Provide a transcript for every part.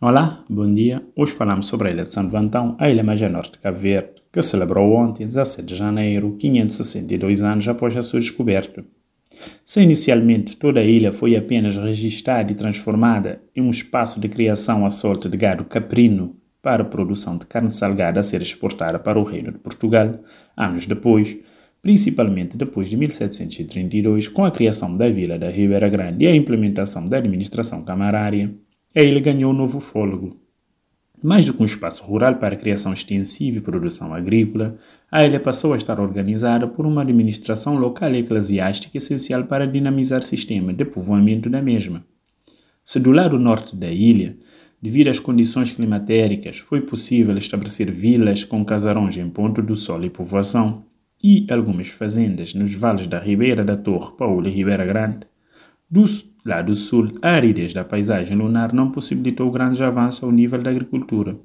Olá, bom dia. Hoje falamos sobre a ilha de Santo Antão, a ilha mais a norte de Cabo Verde, que celebrou ontem, 17 de janeiro, 562 anos após a sua descoberta. Se inicialmente toda a ilha foi apenas registada e transformada em um espaço de criação à solta de gado caprino para a produção de carne salgada a ser exportada para o Reino de Portugal, anos depois, principalmente depois de 1732, com a criação da Vila da Ribeira Grande e a implementação da administração camarária, a ilha ganhou um novo fôlego. Mais do que um espaço rural para criação extensiva e produção agrícola, a ilha passou a estar organizada por uma administração local e eclesiástica essencial para dinamizar o sistema de povoamento da mesma. Se do lado norte da ilha, devido às condições climatéricas, foi possível estabelecer vilas com casarões em ponto do sol e povoação, e algumas fazendas nos vales da Ribeira da Torre, Paulo e Ribeira Grande, do lado sul, a aridez da paisagem lunar não possibilitou grandes avanços ao nível da agricultura,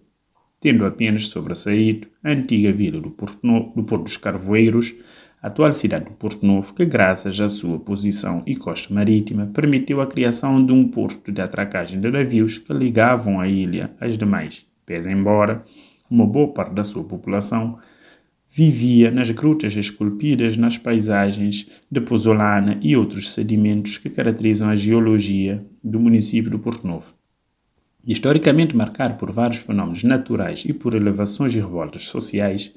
tendo apenas sobressaído a antiga vila do Porto, no, do Porto dos Carvoeiros, a atual cidade do Porto Novo, que, graças à sua posição e costa marítima, permitiu a criação de um porto de atracagem de navios que ligavam a ilha. Às demais, pese embora uma boa parte da sua população vivia nas grutas esculpidas nas paisagens de pozolana e outros sedimentos que caracterizam a geologia do município do Porto Novo. Historicamente marcado por vários fenómenos naturais e por elevações e revoltas sociais,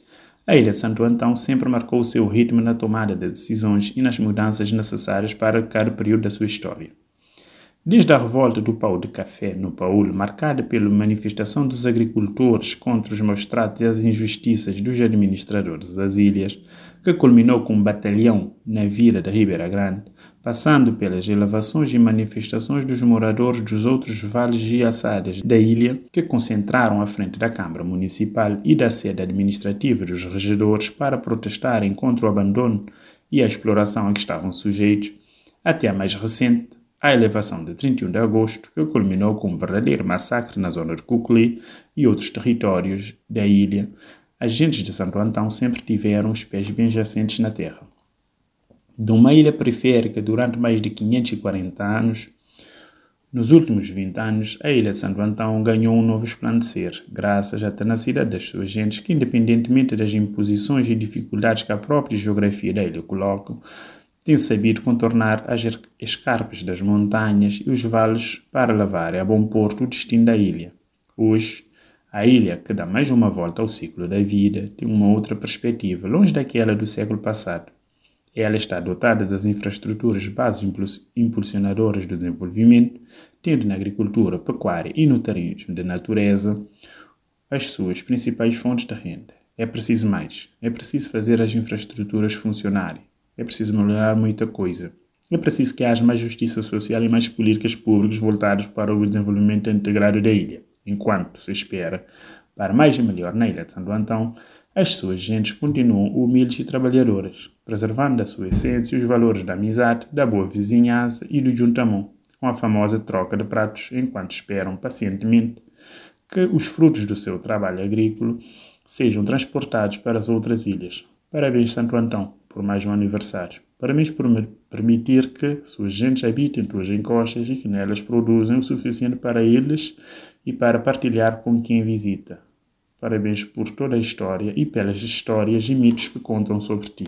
a Ilha Santo Antão sempre marcou o seu ritmo na tomada de decisões e nas mudanças necessárias para cada período da sua história. Desde a revolta do pau de café no Paulo, marcada pela manifestação dos agricultores contra os maus tratos e as injustiças dos administradores das ilhas, que culminou com um batalhão na vila da Ribeira Grande, passando pelas elevações e manifestações dos moradores dos outros vales e assadas da ilha, que concentraram à frente da Câmara Municipal e da sede administrativa dos regedores para protestarem contra o abandono e a exploração a que estavam sujeitos, até a mais recente a elevação de 31 de agosto, que culminou com um verdadeiro massacre na zona de Cuculi e outros territórios da ilha, agentes de Santo Antão sempre tiveram os pés bem jacentes na terra. De uma ilha periférica durante mais de 540 anos, nos últimos 20 anos, a ilha de Santo Antão ganhou um novo esplandecer, graças à tenacidade das suas gentes que, independentemente das imposições e dificuldades que a própria geografia da ilha coloca, tem sabido contornar as escarpes das montanhas e os vales para levar a bom porto o destino da ilha. Hoje, a ilha, que dá mais uma volta ao ciclo da vida, tem uma outra perspectiva, longe daquela do século passado. Ela está dotada das infraestruturas bases impulsionadoras do desenvolvimento, tendo na agricultura, pecuária e no turismo de natureza as suas principais fontes de renda. É preciso mais. É preciso fazer as infraestruturas funcionarem é preciso melhorar muita coisa. É preciso que haja mais justiça social e mais políticas públicas voltadas para o desenvolvimento integrado da ilha, enquanto se espera, para mais e melhor na ilha de Santo Antão, as suas gentes continuam humildes e trabalhadoras, preservando a sua essência e os valores da amizade, da boa vizinhança e do juntamão, com a famosa troca de pratos, enquanto esperam pacientemente que os frutos do seu trabalho agrícola sejam transportados para as outras ilhas. Parabéns, Santo Antão! Por mais um aniversário. Parabéns por permitir que suas gentes habitem tuas encostas e que nelas produzem o suficiente para eles e para partilhar com quem visita. Parabéns por toda a história e pelas histórias e mitos que contam sobre ti.